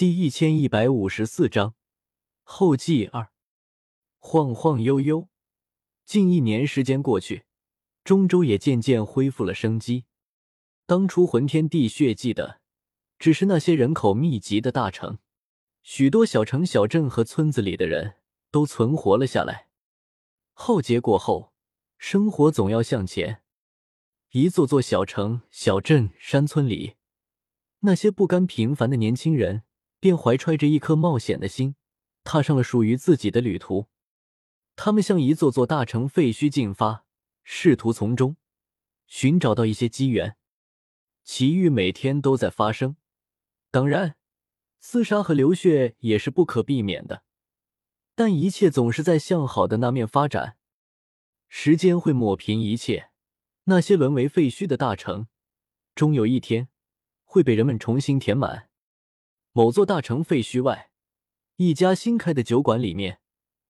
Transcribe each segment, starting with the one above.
第一千一百五十四章后记二。晃晃悠悠，近一年时间过去，中州也渐渐恢复了生机。当初魂天地血祭的，只是那些人口密集的大城，许多小城、小镇和村子里的人都存活了下来。浩劫过后，生活总要向前。一座座小城、小镇、山村里，那些不甘平凡的年轻人。便怀揣着一颗冒险的心，踏上了属于自己的旅途。他们向一座座大城废墟进发，试图从中寻找到一些机缘。奇遇每天都在发生，当然，厮杀和流血也是不可避免的。但一切总是在向好的那面发展。时间会抹平一切，那些沦为废墟的大城，终有一天会被人们重新填满。某座大城废墟外，一家新开的酒馆里面，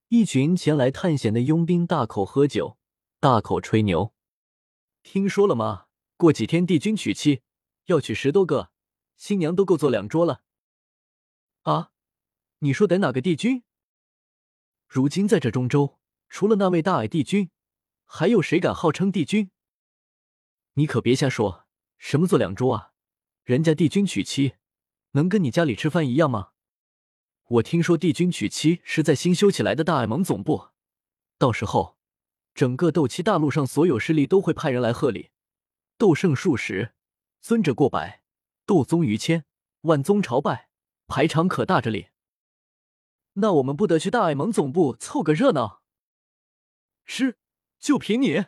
一群前来探险的佣兵大口喝酒，大口吹牛。听说了吗？过几天帝君娶妻，要娶十多个，新娘都够坐两桌了。啊，你说得哪个帝君？如今在这中州，除了那位大矮帝君，还有谁敢号称帝君？你可别瞎说，什么坐两桌啊？人家帝君娶妻。能跟你家里吃饭一样吗？我听说帝君娶妻是在新修起来的大爱盟总部，到时候整个斗气大陆上所有势力都会派人来贺礼，斗圣数十，尊者过百，斗宗逾千，万宗朝拜，排场可大着哩。那我们不得去大爱盟总部凑个热闹？是，就凭你，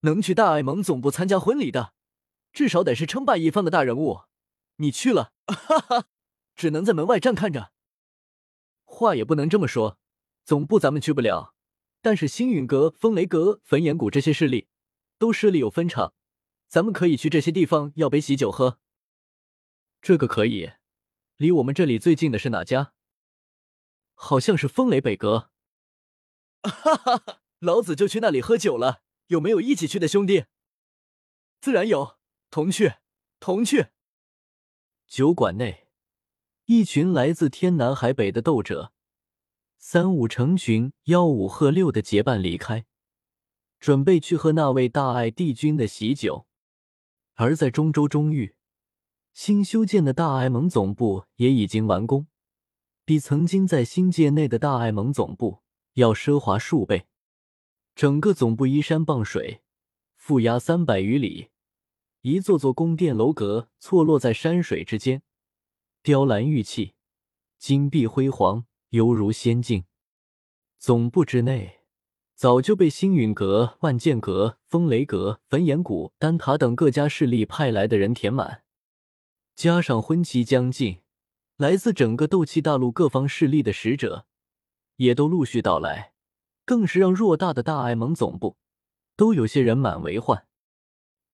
能去大爱盟总部参加婚礼的，至少得是称霸一方的大人物。你去了，哈哈，只能在门外站看着。话也不能这么说，总部咱们去不了，但是星陨阁、风雷阁、焚炎谷这些势力都设立有分场，咱们可以去这些地方要杯喜酒喝。这个可以。离我们这里最近的是哪家？好像是风雷北阁。哈哈哈，老子就去那里喝酒了。有没有一起去的兄弟？自然有，同去，同去。酒馆内，一群来自天南海北的斗者，三五成群，吆五喝六的结伴离开，准备去喝那位大爱帝君的喜酒。而在中州中域，新修建的大爱盟总部也已经完工，比曾经在新界内的大爱盟总部要奢华数倍。整个总部依山傍水，负压三百余里。一座座宫殿楼阁错落在山水之间，雕栏玉砌，金碧辉煌，犹如仙境。总部之内早就被星陨阁、万剑阁、风雷阁、焚炎谷、丹塔等各家势力派来的人填满，加上婚期将近，来自整个斗气大陆各方势力的使者也都陆续到来，更是让偌大的大爱盟总部都有些人满为患。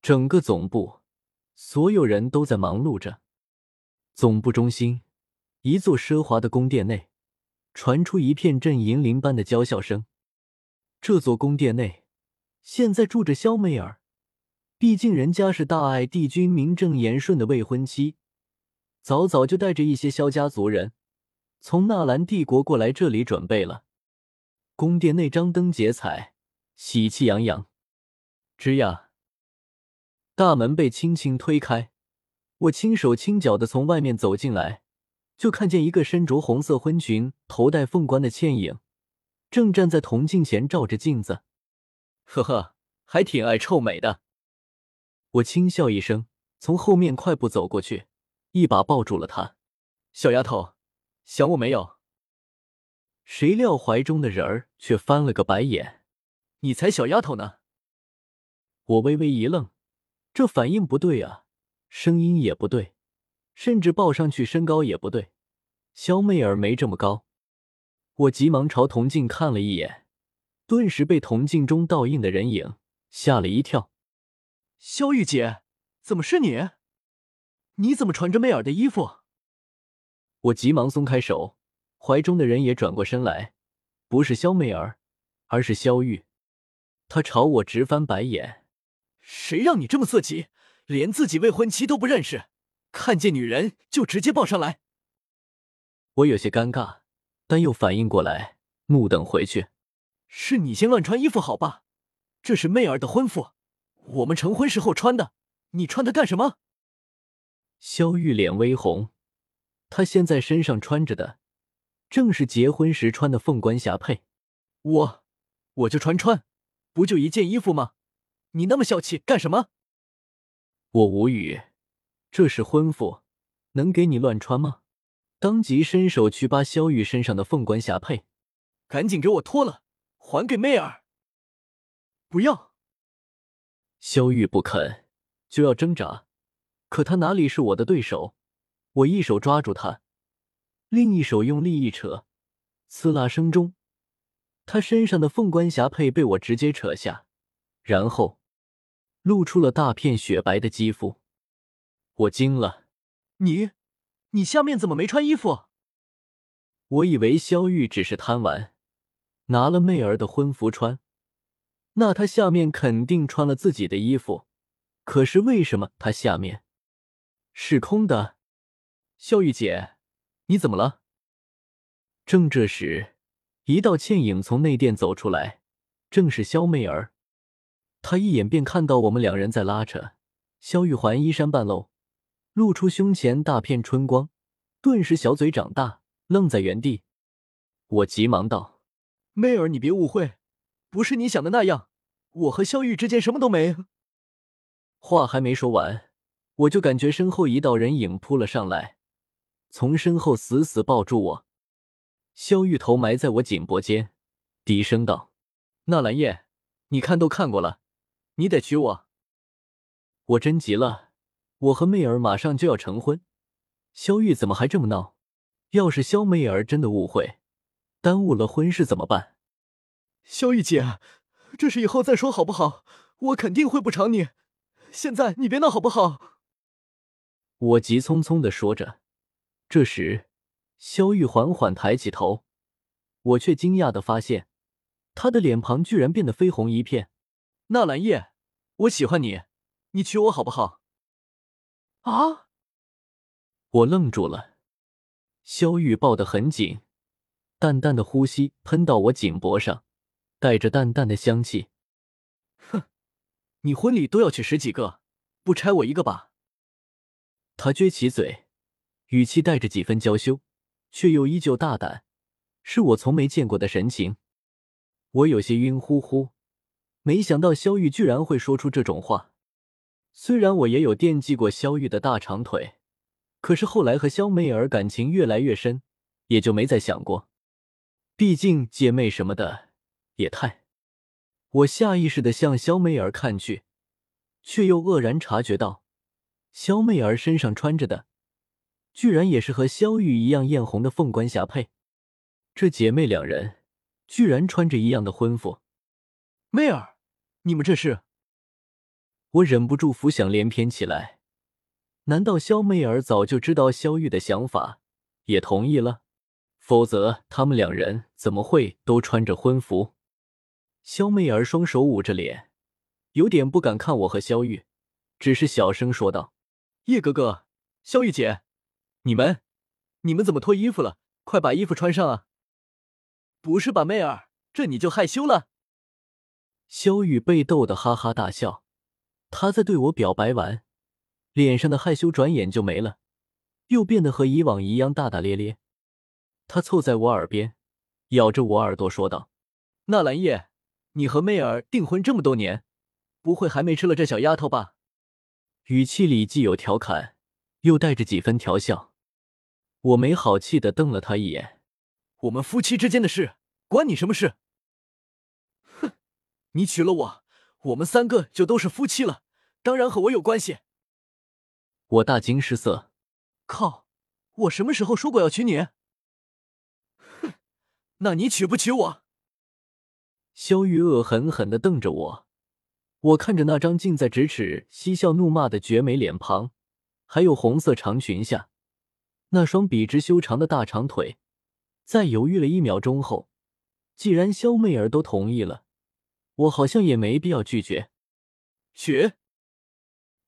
整个总部，所有人都在忙碌着。总部中心，一座奢华的宫殿内，传出一片阵银铃般的娇笑声。这座宫殿内，现在住着萧媚儿。毕竟人家是大爱帝君名正言顺的未婚妻，早早就带着一些萧家族人从纳兰帝国过来这里准备了。宫殿内张灯结彩，喜气洋洋。吱呀。大门被轻轻推开，我轻手轻脚的从外面走进来，就看见一个身着红色婚裙、头戴凤冠的倩影，正站在铜镜前照着镜子。呵呵，还挺爱臭美的。我轻笑一声，从后面快步走过去，一把抱住了她。小丫头，想我没有？谁料怀中的人儿却翻了个白眼：“你才小丫头呢！”我微微一愣。这反应不对啊，声音也不对，甚至抱上去身高也不对。肖媚儿没这么高。我急忙朝铜镜看了一眼，顿时被铜镜中倒映的人影吓了一跳。肖玉姐，怎么是你？你怎么穿着媚儿的衣服？我急忙松开手，怀中的人也转过身来，不是肖媚儿，而是肖玉。他朝我直翻白眼。谁让你这么色急，连自己未婚妻都不认识，看见女人就直接抱上来？我有些尴尬，但又反应过来，怒等回去：“是你先乱穿衣服好吧？这是媚儿的婚服，我们成婚时候穿的，你穿它干什么？”萧玉脸微红，他现在身上穿着的正是结婚时穿的凤冠霞帔。我，我就穿穿，不就一件衣服吗？你那么小气干什么？我无语，这是婚服，能给你乱穿吗？当即伸手去扒萧玉身上的凤冠霞帔，赶紧给我脱了，还给媚儿。不要！萧玉不肯，就要挣扎。可他哪里是我的对手？我一手抓住他，另一手用力一扯，刺啦声中，他身上的凤冠霞帔被我直接扯下，然后露出了大片雪白的肌肤。我惊了，你，你下面怎么没穿衣服？我以为萧玉只是贪玩，拿了媚儿的婚服穿，那她下面肯定穿了自己的衣服。可是为什么她下面？是空的，萧玉姐，你怎么了？正这时，一道倩影从内殿走出来，正是萧媚儿。他一眼便看到我们两人在拉扯。萧玉环衣衫半露，露出胸前大片春光，顿时小嘴长大，愣在原地。我急忙道：“妹儿，你别误会，不是你想的那样，我和萧玉之间什么都没。”话还没说完。我就感觉身后一道人影扑了上来，从身后死死抱住我。萧玉头埋在我颈脖间，低声道：“纳兰叶，你看都看过了，你得娶我。”我真急了，我和媚儿马上就要成婚，萧玉怎么还这么闹？要是萧媚儿真的误会，耽误了婚事怎么办？萧玉姐，这事以后再说好不好？我肯定会补偿你。现在你别闹好不好？我急匆匆的说着，这时，萧玉缓缓抬起头，我却惊讶的发现，他的脸庞居然变得绯红一片。纳兰叶，我喜欢你，你娶我好不好？啊！我愣住了。萧玉抱得很紧，淡淡的呼吸喷到我颈脖上，带着淡淡的香气。哼，你婚礼都要娶十几个，不拆我一个吧？他撅起嘴，语气带着几分娇羞，却又依旧大胆，是我从没见过的神情。我有些晕乎乎，没想到萧玉居然会说出这种话。虽然我也有惦记过萧玉的大长腿，可是后来和萧媚儿感情越来越深，也就没再想过。毕竟姐妹什么的也太……我下意识的向萧媚儿看去，却又愕然察觉到。萧媚儿身上穿着的，居然也是和萧玉一样艳红的凤冠霞帔。这姐妹两人居然穿着一样的婚服。媚儿，你们这是？我忍不住浮想联翩起来。难道萧媚儿早就知道萧玉的想法，也同意了？否则他们两人怎么会都穿着婚服？萧媚儿双手捂着脸，有点不敢看我和萧玉，只是小声说道。叶哥哥，萧玉姐，你们，你们怎么脱衣服了？快把衣服穿上啊！不是吧，媚儿，这你就害羞了？萧玉被逗得哈哈大笑，他在对我表白完，脸上的害羞转眼就没了，又变得和以往一样大大咧咧。他凑在我耳边，咬着我耳朵说道：“纳兰叶，你和媚儿订婚这么多年，不会还没吃了这小丫头吧？”语气里既有调侃，又带着几分调笑。我没好气的瞪了他一眼：“我们夫妻之间的事，关你什么事？”你娶了我，我们三个就都是夫妻了，当然和我有关系。我大惊失色：“靠，我什么时候说过要娶你？”哼，那你娶不娶我？萧玉恶狠狠的瞪着我。我看着那张近在咫尺、嬉笑怒骂的绝美脸庞，还有红色长裙下那双笔直修长的大长腿，在犹豫了一秒钟后，既然萧媚儿都同意了，我好像也没必要拒绝。绝，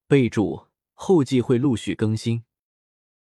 备注：后记会陆续更新。